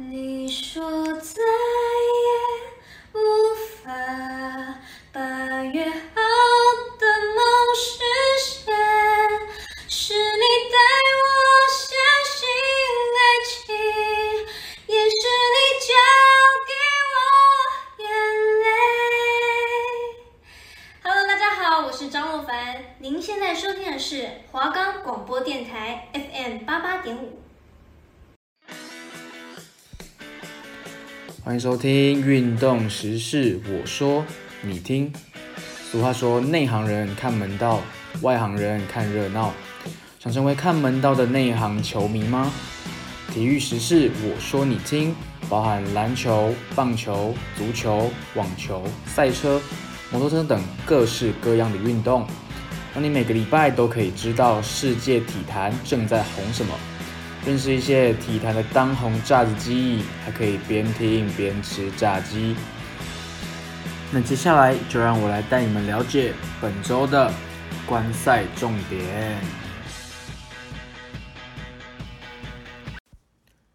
你说在听《运动时事》，我说你听。俗话说，内行人看门道，外行人看热闹。想成为看门道的内行球迷吗？体育时事，我说你听，包含篮球、棒球、足球、网球、赛车、摩托车等各式各样的运动，让你每个礼拜都可以知道世界体坛正在红什么。认识一些体坛的当红炸子鸡，还可以边听边吃炸鸡。那接下来就让我来带你们了解本周的观赛重点。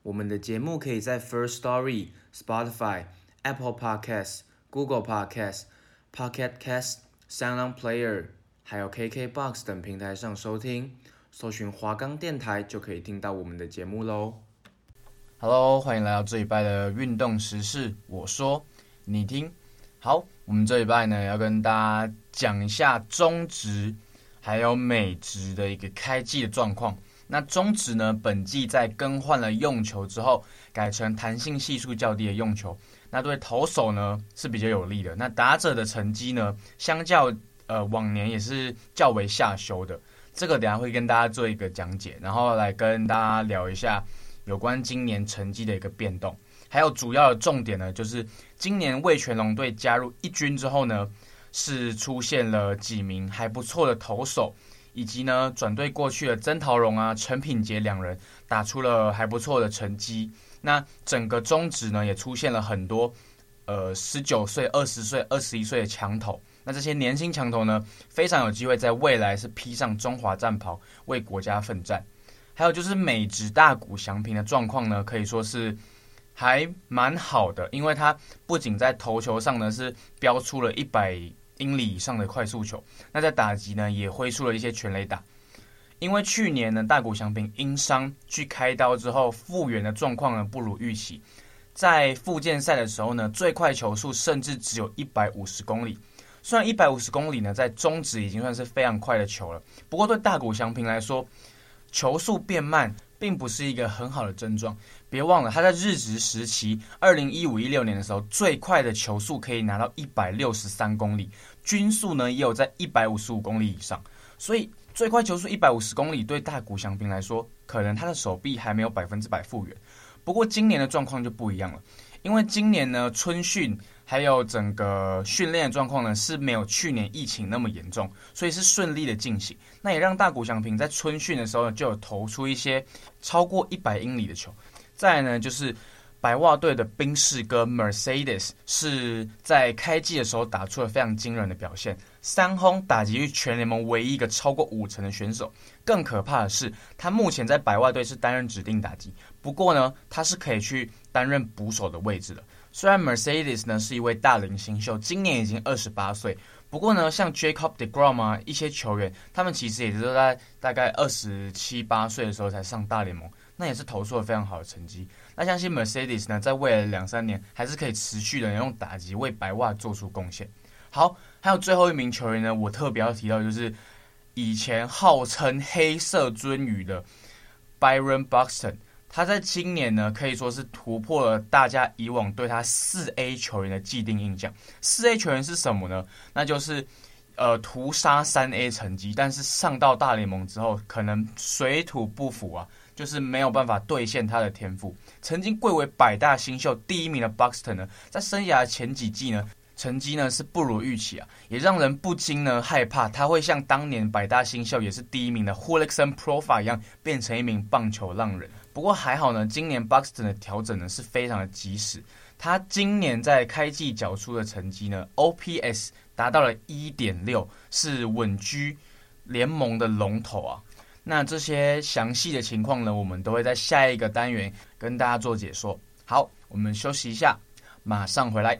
我们的节目可以在 First Story、Spotify、Apple Podcasts、Google Podcasts、Pocket Casts、Sound Player，还有 KKBox 等平台上收听。搜寻华冈电台就可以听到我们的节目喽。Hello，欢迎来到这礼拜的运动时事。我说你听。好，我们这礼拜呢要跟大家讲一下中职还有美职的一个开季的状况。那中职呢，本季在更换了用球之后，改成弹性系数较低的用球，那对投手呢是比较有利的。那打者的成绩呢，相较呃往年也是较为下修的。这个等下会跟大家做一个讲解，然后来跟大家聊一下有关今年成绩的一个变动，还有主要的重点呢，就是今年味全龙队加入一军之后呢，是出现了几名还不错的投手，以及呢转队过去的曾陶荣啊、陈品杰两人打出了还不错的成绩。那整个中职呢也出现了很多呃十九岁、二十岁、二十一岁的强投。那这些年轻强投呢，非常有机会在未来是披上中华战袍，为国家奋战。还有就是美职大谷翔平的状况呢，可以说是还蛮好的，因为他不仅在投球上呢是飙出了一百英里以上的快速球，那在打击呢也挥出了一些全垒打。因为去年呢大谷翔平因伤去开刀之后复原的状况呢不如预期，在复健赛的时候呢最快球速甚至只有一百五十公里。虽然一百五十公里呢，在中职已经算是非常快的球了，不过对大谷翔平来说，球速变慢并不是一个很好的症状。别忘了，他在日职时期，二零一五一六年的时候，最快的球速可以拿到一百六十三公里，均速呢也有在一百五十五公里以上。所以最快球速一百五十公里，对大谷翔平来说，可能他的手臂还没有百分之百复原。不过今年的状况就不一样了，因为今年呢春训。还有整个训练状况呢，是没有去年疫情那么严重，所以是顺利的进行。那也让大谷翔平在春训的时候，就有投出一些超过一百英里的球。再呢，就是白袜队的宾士哥 Mercedes 是在开季的时候打出了非常惊人的表现，三轰打击率全联盟唯一一个超过五成的选手。更可怕的是，他目前在白袜队是担任指定打击，不过呢，他是可以去担任捕手的位置的。虽然 Mercedes 呢是一位大龄新秀，今年已经二十八岁，不过呢，像 Jacob deGrom 啊一些球员，他们其实也是在大概二十七八岁的时候才上大联盟，那也是投出了非常好的成绩。那相信 Mercedes 呢，在未来两三年还是可以持续的用打击为白袜做出贡献。好，还有最后一名球员呢，我特别要提到就是以前号称黑色鱒鱼的 Byron Buxton。他在今年呢，可以说是突破了大家以往对他四 A 球员的既定印象。四 A 球员是什么呢？那就是，呃，屠杀三 A 成绩，但是上到大联盟之后，可能水土不服啊，就是没有办法兑现他的天赋。曾经贵为百大新秀第一名的 Buxton 呢，在生涯前几季呢，成绩呢是不如预期啊，也让人不禁呢害怕他会像当年百大新秀也是第一名的 Hulikson Profa 一样，变成一名棒球浪人。不过还好呢，今年 Buxton 的调整呢是非常的及时。他今年在开季缴出的成绩呢，OPS 达到了一点六，是稳居联盟的龙头啊。那这些详细的情况呢，我们都会在下一个单元跟大家做解说。好，我们休息一下，马上回来。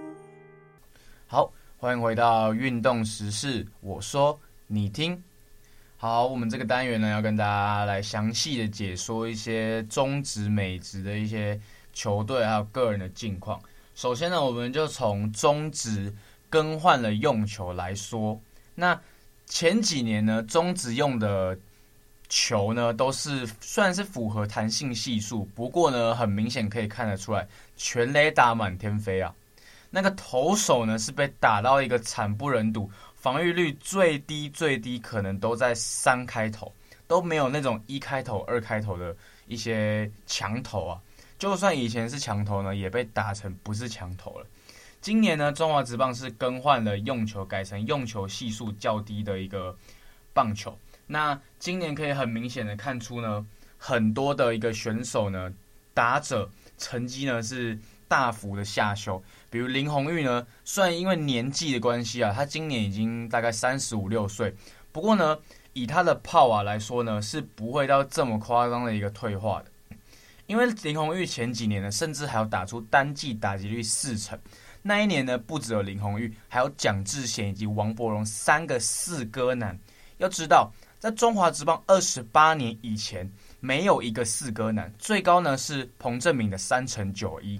欢迎回到运动时事，我说你听。好，我们这个单元呢，要跟大家来详细的解说一些中职、美职的一些球队还有个人的近况。首先呢，我们就从中职更换了用球来说。那前几年呢，中职用的球呢，都是算是符合弹性系数，不过呢，很明显可以看得出来，全垒打满天飞啊。那个投手呢，是被打到一个惨不忍睹。防御率最低最低可能都在三开头，都没有那种一开头、二开头的一些强投啊。就算以前是强投呢，也被打成不是强投了。今年呢，中华职棒是更换了用球，改成用球系数较低的一个棒球。那今年可以很明显的看出呢，很多的一个选手呢，打者成绩呢是大幅的下修。比如林泓育呢，虽然因为年纪的关系啊，他今年已经大概三十五六岁，不过呢，以他的炮啊来说呢，是不会到这么夸张的一个退化的。因为林泓育前几年呢，甚至还有打出单季打击率四成，那一年呢，不只有林泓育，还有蒋志贤以及王柏荣三个四哥男。要知道，在中华职棒二十八年以前，没有一个四哥男，最高呢是彭政闵的三成九一。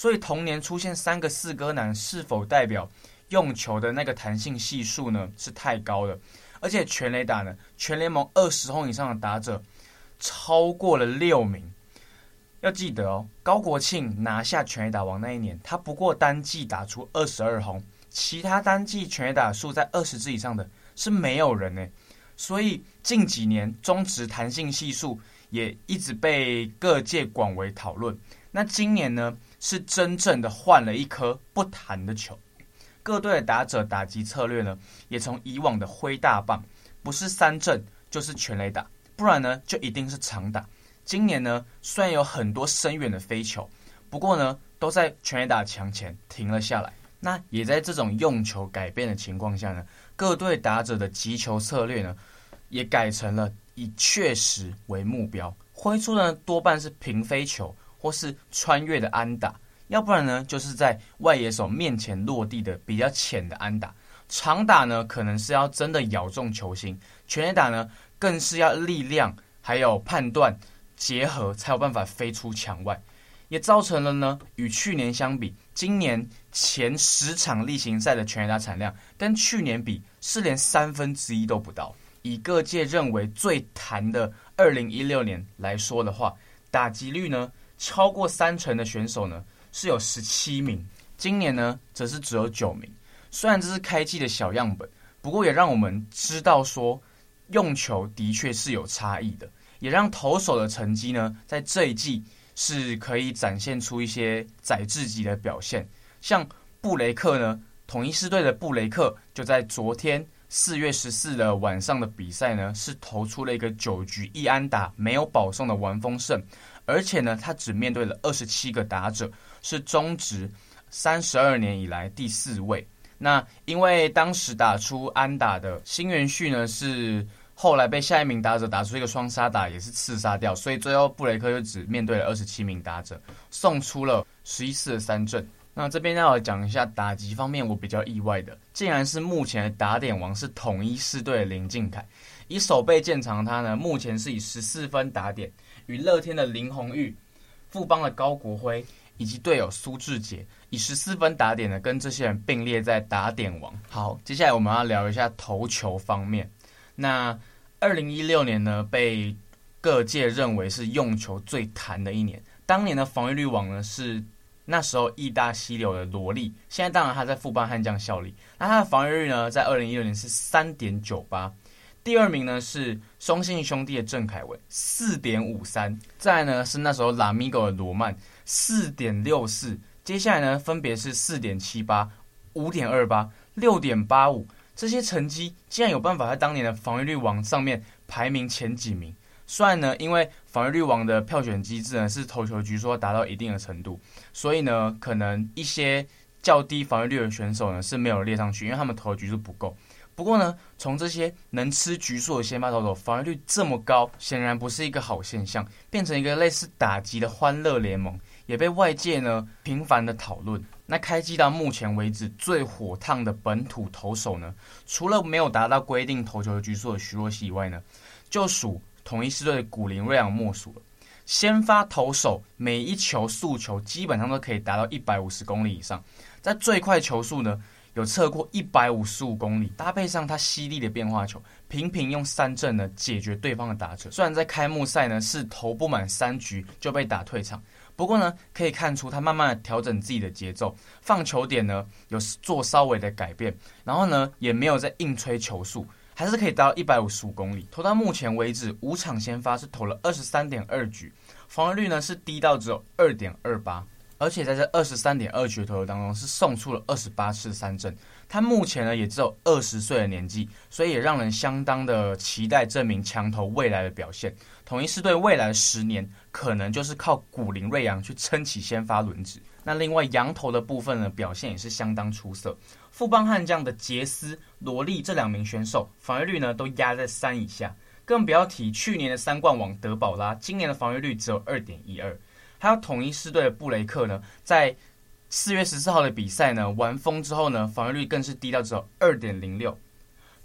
所以同年出现三个四哥男，是否代表用球的那个弹性系数呢？是太高了。而且全垒打呢，全联盟二十轰以上的打者超过了六名。要记得哦，高国庆拿下全垒打王那一年，他不过单季打出二十二轰，其他单季全垒打数在二十支以上的是没有人呢。所以近几年中职弹性系数也一直被各界广为讨论。那今年呢？是真正的换了一颗不弹的球，各队的打者打击策略呢，也从以往的挥大棒，不是三振就是全垒打，不然呢就一定是长打。今年呢，虽然有很多深远的飞球，不过呢都在全垒打墙前停了下来。那也在这种用球改变的情况下呢，各队打者的击球策略呢，也改成了以确实为目标，挥出的多半是平飞球。或是穿越的安打，要不然呢，就是在外野手面前落地的比较浅的安打。长打呢，可能是要真的咬中球心；全垒打呢，更是要力量还有判断结合，才有办法飞出墙外。也造成了呢，与去年相比，今年前十场例行赛的全垒打产量，跟去年比是连三分之一都不到。以各界认为最弹的二零一六年来说的话，打击率呢，超过三成的选手呢，是有十七名，今年呢则是只有九名。虽然这是开季的小样本，不过也让我们知道说，用球的确是有差异的，也让投手的成绩呢在这一季是可以展现出一些宰制级的表现。像布雷克呢，统一狮队的布雷克就在昨天四月十四的晚上的比赛呢，是投出了一个九局一安打没有保送的完封胜，而且呢，他只面对了二十七个打者，是中职三十二年以来第四位。那因为当时打出安打的新元旭呢，是后来被下一名打者打出一个双杀打，也是刺杀掉，所以最后布雷克就只面对了二十七名打者，送出了十一次的三振。那这边要讲一下打击方面，我比较意外的，竟然是目前的打点王是统一狮队的林靖凯，以守备见长，他呢目前是以十四分打点，与乐天的林泓育、富邦的高国辉以及队友苏志杰。以十四分打点的，跟这些人并列在打点王。好，接下来我们要聊一下投球方面。那二零一六年呢，被各界认为是用球最弹的一年。当年的防御率王呢，是那时候义大溪流的罗力。现在当然他在富邦悍将效力。那他的防御率呢，在二零一六年是三点九八。第二名呢是松信兄弟的郑凯文，四点五三。再呢是那时候拉米狗的罗曼，四点六四。接下来呢，分别是四点七八、五点二八、六点八五，这些成绩竟然有办法在当年的防御率王上面排名前几名。虽然呢，因为防御率王的票选机制呢是投球局数达到一定的程度，所以呢，可能一些较低防御率的选手呢是没有列上去，因为他们投的局数不够。不过呢，从这些能吃局数的先发投手防御率这么高，显然不是一个好现象，变成一个类似打击的欢乐联盟。也被外界呢频繁的讨论。那开季到目前为止最火烫的本土投手呢，除了没有达到规定投球的局数的徐若曦以外呢，就属统一狮队的古林睿炀莫属了。先发投手每一球速球基本上都可以达到一百五十公里以上，在最快球速呢有测过一百五十五公里，搭配上他犀利的变化球，频频用三振呢解决对方的打者。虽然在开幕赛呢是投不满三局就被打退场。不过呢，可以看出他慢慢的调整自己的节奏，放球点呢有做稍微的改变，然后呢也没有在硬吹球速，还是可以达到一百五十五公里。投到目前为止，五场先发是投了二十三点二局，防御率呢是低到只有二点二八，而且在这二十三点二局投球当中是送出了二十八次三振。他目前呢也只有二十岁的年纪，所以也让人相当的期待这名强投未来的表现。统一是对未来十年，可能就是靠古林瑞阳去撑起先发轮值。那另外洋投的部分呢，表现也是相当出色。富邦悍将的杰斯、罗利这两名选手防御率呢都压在三以下，更不要提去年的三冠王德保拉，今年的防御率只有二点一二。还有统一狮队的布雷克呢，在四月十四号的比赛呢完封之后呢，防御率更是低到只有二点零六。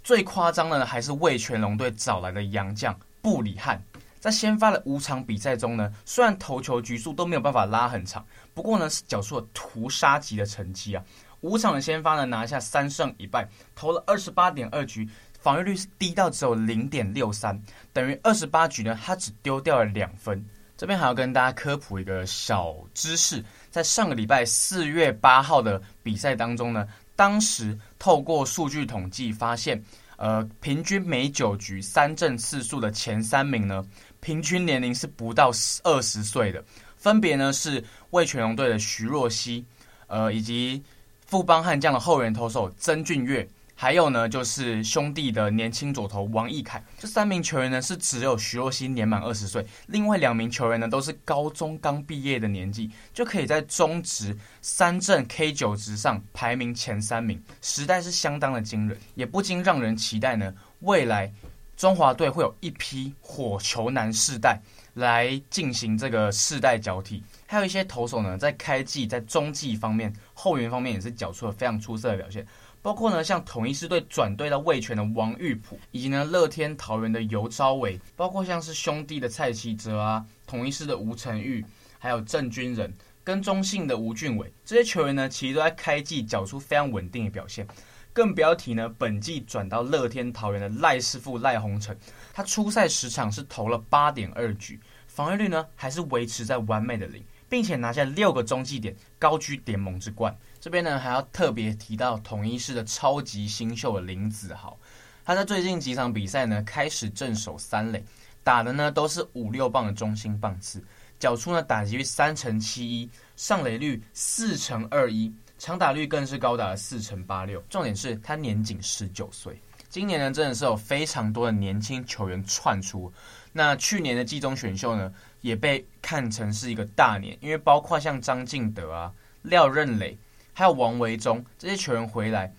最夸张的呢，还是味全龙队找来的洋将布里汉。在先发的五场比赛中呢，虽然投球局数都没有办法拉很长，不过呢是缴出了屠杀级的成绩啊！五场的先发呢拿下三胜一败，投了二十八点二局，防御率是低到只有零点六三，等于二十八局呢他只丢掉了两分。这边还要跟大家科普一个小知识，在上个礼拜四月八号的比赛当中呢，当时透过数据统计发现，呃，平均每九局三振次数的前三名呢。平均年龄是不到二十岁的，分别呢是魏全龙队的徐若曦，呃，以及富邦悍将的后援投手曾俊岳，还有呢就是兄弟的年轻左投王毅凯。这三名球员呢是只有徐若曦年满二十岁，另外两名球员呢都是高中刚毕业的年纪，就可以在中职三振 K 九值上排名前三名，实在是相当的惊人，也不禁让人期待呢未来。中华队会有一批火球男世代来进行这个世代交替，还有一些投手呢，在开季在中季方面、后援方面也是缴出了非常出色的表现，包括呢像统一狮队转队到味全的王玉普，以及呢乐天桃园的尤昭伟，包括像是兄弟的蔡奇哲啊，统一狮的吴成玉，还有郑军人跟中信的吴俊伟，这些球员呢其实都在开季缴出非常稳定的表现。更不要提呢，本季转到乐天桃园的赖师傅赖鸿成，他初赛十场是投了八点二局，防御率呢还是维持在完美的零，并且拿下六个中继点，高居联盟之冠。这边呢还要特别提到统一狮的超级新秀林子豪，他在最近几场比赛呢开始正手三垒，打的呢都是五六棒的中心棒次，缴出呢打击率三成七一，上垒率四成二一，长打率更是高达了四成八六。重点是他年仅十九岁。今年呢，真的是有非常多的年轻球员窜出。那去年的季中选秀呢，也被看成是一个大年，因为包括像张敬德啊、廖任磊，还有王维中这些球员回来。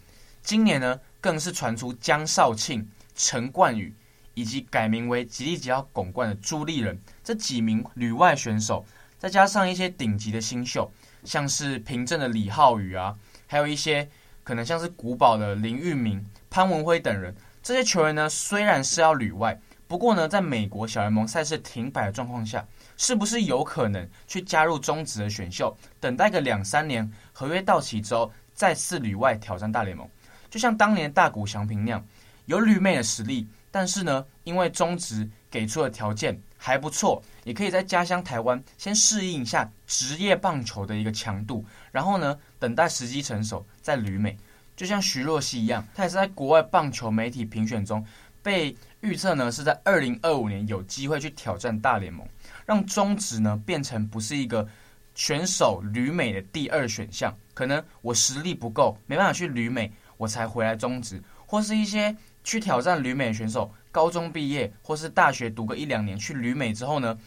今年呢，更是传出江少庆、陈冠宇，以及改名为吉利吉奥巩冠的朱立人这几名旅外选手，再加上一些顶级的新秀，像是平镇的李浩宇啊，还有一些可能像是古堡的林玉明。潘文辉等人，这些球员呢，虽然是要旅外，不过呢，在美国小联盟赛事停摆的状况下，是不是有可能去加入中职的选秀，等待个两三年，合约到期之后，再次旅外挑战大联盟？就像当年大谷翔平那样，有旅美的实力，但是呢，因为中职给出的条件还不错，也可以在家乡台湾先适应一下职业棒球的一个强度，然后呢，等待时机成熟再旅美。就像徐若曦一样，他也是在国外棒球媒体评选中被预测呢，是在二零二五年有机会去挑战大联盟，让中职呢变成不是一个选手旅美的第二选项。可能我实力不够，没办法去旅美，我才回来中职，或是一些去挑战旅美的选手，高中毕业或是大学读个一两年去旅美之后呢，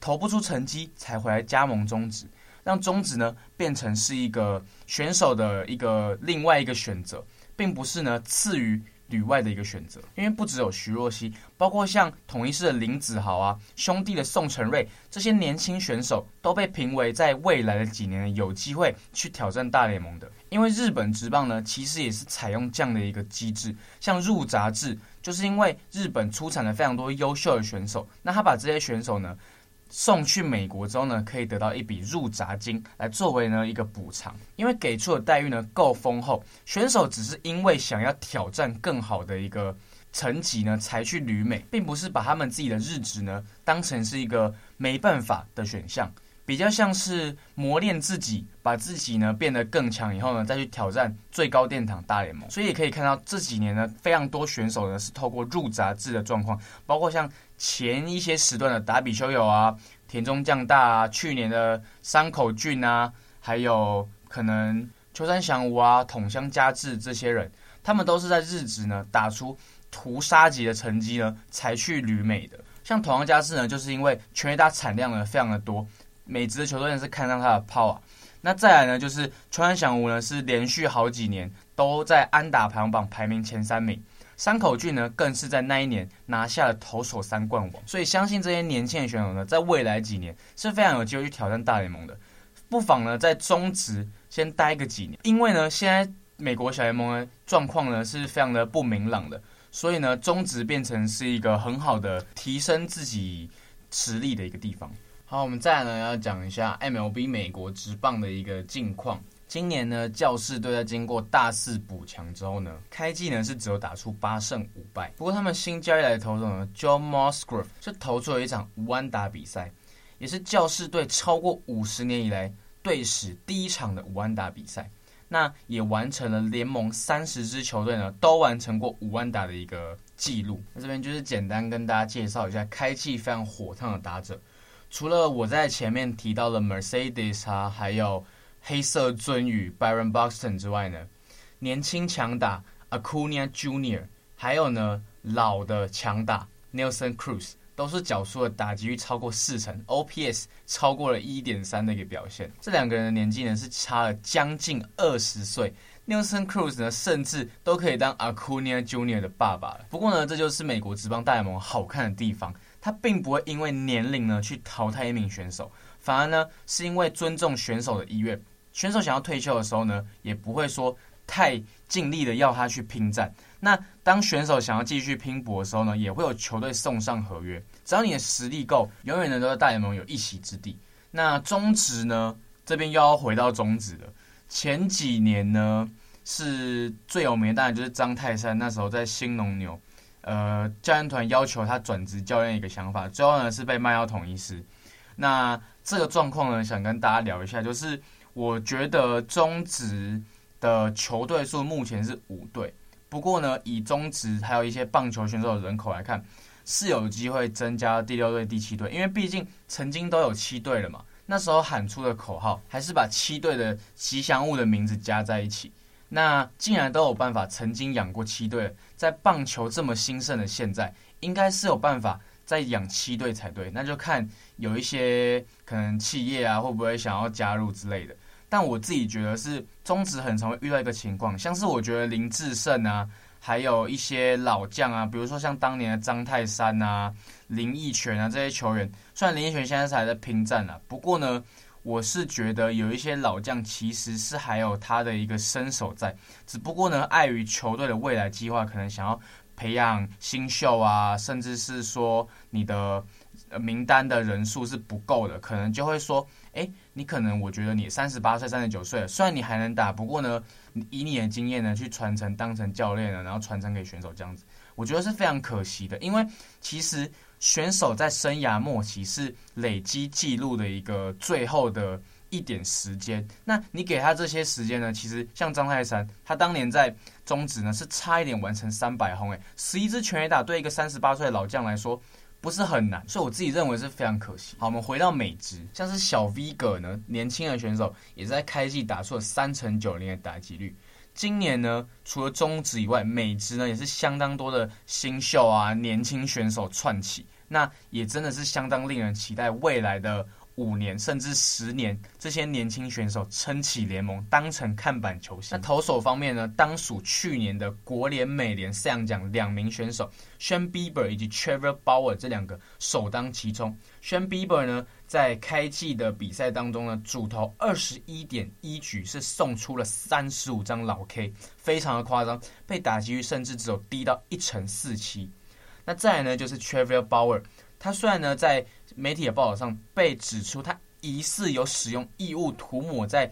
投不出成绩才回来加盟中职。让中职呢变成是一个选手的一个另外一个选择，并不是呢次于旅外的一个选择。因为不只有徐若曦，包括像统一狮的林子豪啊，兄弟的宋承瑞这些年轻选手，都被评为在未来的几年有机会去挑战大联盟的。因为日本职棒呢，其实也是采用这样的一个机制，像入闸制，就是因为日本出产了非常多优秀的选手，那他把这些选手呢。送去美国之后呢，可以得到一笔入闸金，来作为呢一个补偿。因为给出的待遇呢够丰厚，选手只是因为想要挑战更好的一个层级呢，才去旅美，并不是把他们自己的日子呢当成是一个没办法的选项。比较像是磨练自己，把自己呢变得更强以后呢，再去挑战最高殿堂大联盟。所以也可以看到这几年呢，非常多选手呢是透过入杂志的状况，包括像前一些时段的达比修有啊、田中将大啊、去年的山口俊啊，还有可能秋山翔吾啊、筒乡佳志这些人，他们都是在日职呢打出屠杀级的成绩呢，才去旅美的。像筒乡佳志呢，就是因为全垒打产量呢非常的多。美职的球队呢是看上他的炮啊那再来呢就是川翔吾呢是连续好几年都在安打排行榜排名前三名，山口俊呢更是在那一年拿下了投手三冠王，所以相信这些年轻的选手呢在未来几年是非常有机会去挑战大联盟的，不妨呢在中职先待个几年，因为呢现在美国小联盟的状况呢是非常的不明朗的，所以呢中职变成是一个很好的提升自己实力的一个地方。好，我们再来呢要讲一下 MLB 美国职棒的一个近况。今年呢，教士队在经过大肆补强之后呢，开季呢是只有打出八胜五败。不过他们新交易来的投手呢，Joe Musgrove 是投出了一场无安打比赛，也是教士队超过五十年以来队史第一场的无安打比赛。那也完成了联盟三十支球队呢都完成过无安打的一个记录。那这边就是简单跟大家介绍一下开季非常火烫的打者。除了我在前面提到的 Mercedes 啊，还有黑色鱒鱼 Byron Buxton 之外呢，年轻强打 Acuna Junior，还有呢老的强打 Nelson Cruz，都是缴出了打击率超过四成，OPS 超过了一点三的一个表现。这两个人的年纪呢是差了将近二十岁，Nelson Cruz 呢甚至都可以当 Acuna Junior 的爸爸了。不过呢，这就是美国职棒大联盟好看的地方。他并不会因为年龄呢去淘汰一名选手，反而呢是因为尊重选手的意愿。选手想要退休的时候呢，也不会说太尽力的要他去拼战。那当选手想要继续拼搏的时候呢，也会有球队送上合约。只要你的实力够，永远呢都在大联盟有一席之地。那中职呢这边又要回到中职了。前几年呢是最有名的，当然就是张泰山那时候在兴农牛。呃，教练团要求他转职教练一个想法，最后呢是被卖到统一师。那这个状况呢，想跟大家聊一下，就是我觉得中职的球队数目前是五队，不过呢，以中职还有一些棒球选手的人口来看，是有机会增加第六队、第七队，因为毕竟曾经都有七队了嘛。那时候喊出的口号还是把七队的吉祥物的名字加在一起。那既然都有办法曾经养过七队，在棒球这么兴盛的现在，应该是有办法再养七队才对。那就看有一些可能企业啊会不会想要加入之类的。但我自己觉得是中职很常会遇到一个情况，像是我觉得林志胜啊，还有一些老将啊，比如说像当年的张泰山啊、林益全啊这些球员，虽然林益全现在是还在拼战啊，不过呢，我是觉得有一些老将其实是还有他的一个身手在，只不过呢，碍于球队的未来计划，可能想要培养新秀啊，甚至是说你的名单的人数是不够的，可能就会说。哎，你可能我觉得你三十八岁、三十九岁了，虽然你还能打，不过呢，以你的经验呢去传承，当成教练了，然后传承给选手这样子，我觉得是非常可惜的。因为其实选手在生涯末期是累积记录的一个最后的一点时间，那你给他这些时间呢？其实像张泰山，他当年在中职呢是差一点完成三百轰，哎，十一支全垒打对一个三十八岁的老将来说。不是很难，所以我自己认为是非常可惜。好，我们回到美职，像是小 V 哥呢，年轻的选手也在开季打出了三成九零的打击率。今年呢，除了中职以外，美职呢也是相当多的新秀啊，年轻选手串起，那也真的是相当令人期待未来的。五年甚至十年，这些年轻选手撑起联盟，当成看板球星。那投手方面呢？当属去年的国联、美联赛扬奖两名选手，Shane Bieber 以及 Trevor Bauer 这两个首当其冲。s h a n Bieber 呢，在开季的比赛当中呢，主投二十一点一局是送出了三十五张老 K，非常的夸张，被打击率甚至只有低到一成四七。那再来呢，就是 Trevor Bauer。他虽然呢，在媒体的报道上被指出他疑似有使用异物涂抹在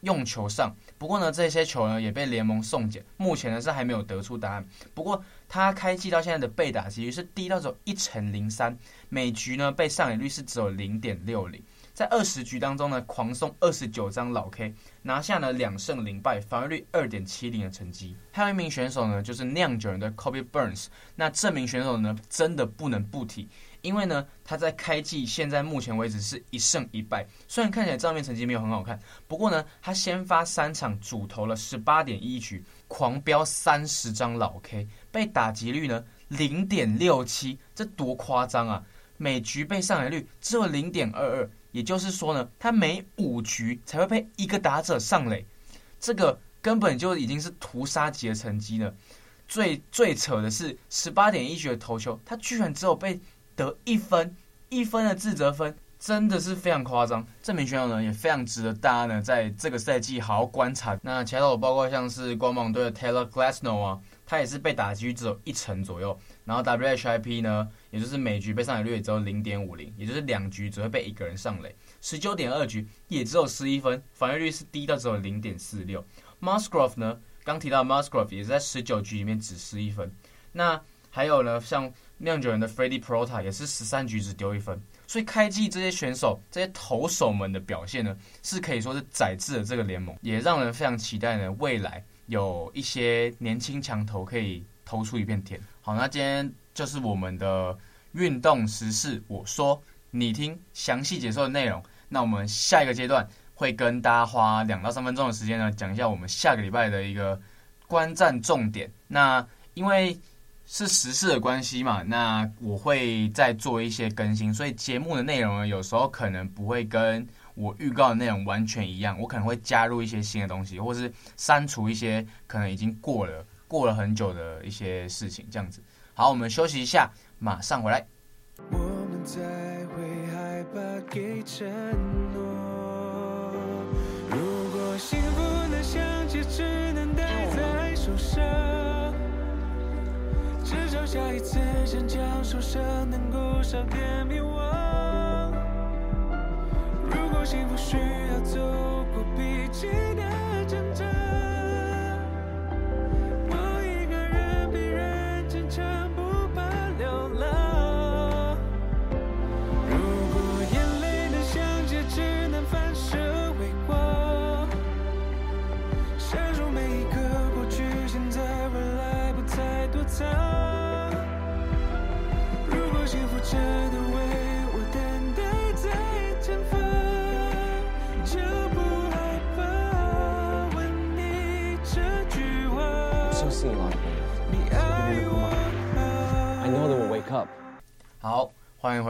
用球上，不过呢，这些球呢也被联盟送检，目前呢是还没有得出答案。不过他开季到现在的被打击率是低到只有一成零三，每局呢被上垒率是只有零点六零。在二十局当中呢，狂送二十九张老 K，拿下了两胜零败，防御率二点七零的成绩。还有一名选手呢，就是酿酒人的 Kobe Burns。那这名选手呢，真的不能不提，因为呢，他在开季现在目前为止是一胜一败，虽然看起来账面成绩没有很好看，不过呢，他先发三场主投了十八点一局，狂飙三十张老 K，被打击率呢零点六七，这多夸张啊！每局被上垒率只有零点二二。也就是说呢，他每五局才会被一个打者上垒，这个根本就已经是屠杀级的成绩了。最最扯的是十八点一局的投球，他居然只有被得一分，一分的自责分，真的是非常夸张。这名选手呢，也非常值得大家呢在这个赛季好好观察。那其他的包括像是光芒队的 Taylor Glasnow 啊，他也是被打击只有一成左右。然后 WHIP 呢，也就是每局被上垒率也只有零点五零，也就是两局只会被一个人上垒。十九点二局也只有十一分，防御率是低到只有零点四六。Musgrove 呢，刚提到 Musgrove 也是在十九局里面只失一分。那还有呢，像酿酒人的 Freddie Peralta 也是十三局只丢一分。所以开季这些选手、这些投手们的表现呢，是可以说是宰制了这个联盟，也让人非常期待呢，未来有一些年轻强投可以投出一片天。好，那今天就是我们的运动时事，我说你听，详细解说的内容。那我们下一个阶段会跟大家花两到三分钟的时间呢，讲一下我们下个礼拜的一个观战重点。那因为是时事的关系嘛，那我会再做一些更新，所以节目的内容呢，有时候可能不会跟我预告的内容完全一样，我可能会加入一些新的东西，或是删除一些可能已经过了。过了很久的一些事情，这样子。好，我们休息一下，马上回来。我们才会害怕给承诺。如果幸福能像戒指能戴在手上，至少下一次想将受伤能够少点迷惘。如果幸福需要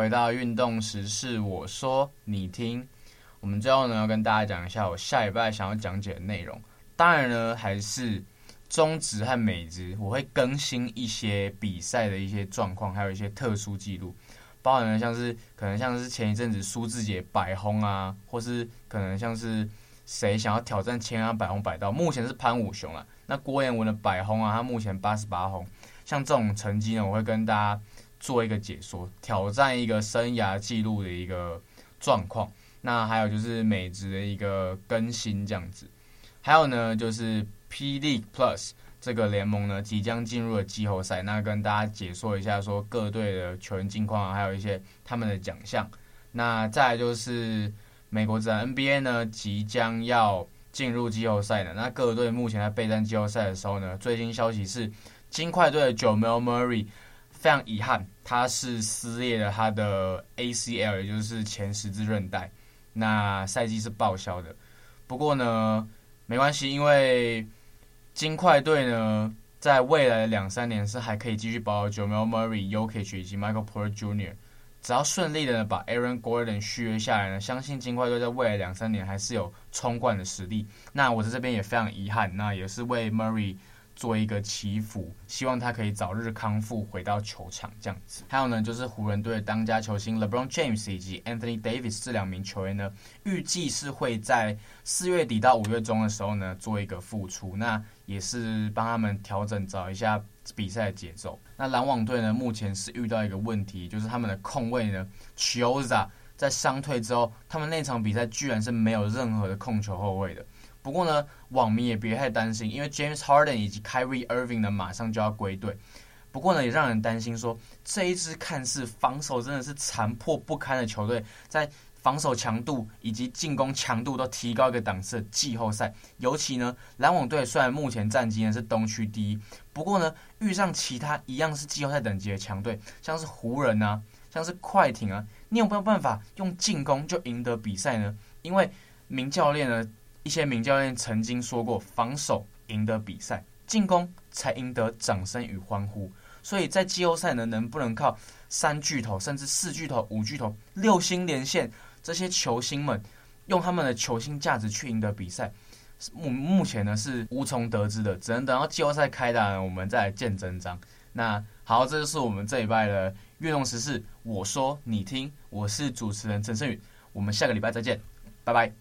回到运动时事，我说你听。我们最后呢，要跟大家讲一下我下礼拜想要讲解的内容。当然呢，还是中职和美职，我会更新一些比赛的一些状况，还有一些特殊记录，包含呢像是可能像是前一阵子苏智杰百轰啊，或是可能像是谁想要挑战千安百轰百盗，目前是潘武雄了。那郭彦文的百轰啊，他目前八十八轰，像这种成绩呢，我会跟大家做一个解说，挑战一个生涯记录的一个状况。那还有就是美职的一个更新这样子，还有呢就是 P League Plus 这个联盟呢即将进入了季后赛，那跟大家解说一下说各队的球员近况啊，还有一些他们的奖项。那再来就是美国职 NBA 呢即将要。进入季后赛的那各队目前在备战季后赛的时候呢，最新消息是金块队的 Jamal Murray 非常遗憾，他是撕裂了他的 ACL，也就是前十字韧带，那赛季是报销的。不过呢，没关系，因为金块队呢在未来的两三年是还可以继续保有 Jamal Murray、Jokic 以及 Michael Porter Jr. 只要顺利的把 Aaron Gordon 续约下来呢，相信金块队在未来两三年还是有冲冠的实力。那我在这边也非常遗憾，那也是为 Murray 做一个祈福，希望他可以早日康复，回到球场这样子。还有呢，就是湖人队的当家球星 LeBron James 以及 Anthony Davis 这两名球员呢，预计是会在四月底到五月中的时候呢做一个复出，那也是帮他们调整找一下比赛的节奏。那篮网队呢，目前是遇到一个问题，就是他们的控卫呢，Chiozza 在伤退之后，他们那场比赛居然是没有任何的控球后卫的。不过呢，网民也别太担心，因为 James Harden 以及 Kyrie Irving 呢马上就要归队。不过呢，也让人担心说，这一支看似防守真的是残破不堪的球队，在防守强度以及进攻强度都提高一个档次的季后赛，尤其呢，篮网队虽然目前战绩呢是东区第一，不过呢，遇上其他一样是季后赛等级的强队，像是湖人啊，像是快艇啊，你有没有办法用进攻就赢得比赛呢？因为名教练呢，一些名教练曾经说过，防守赢得比赛，进攻才赢得掌声与欢呼。所以在季后赛呢，能不能靠三巨头，甚至四巨头、五巨头、六星连线？这些球星们用他们的球星价值去赢得比赛，目目前呢是无从得知的，只能等到季后赛开打，我们再来见真章。那好，这就是我们这礼拜的运动时事，我说你听，我是主持人陈胜宇，我们下个礼拜再见，拜拜。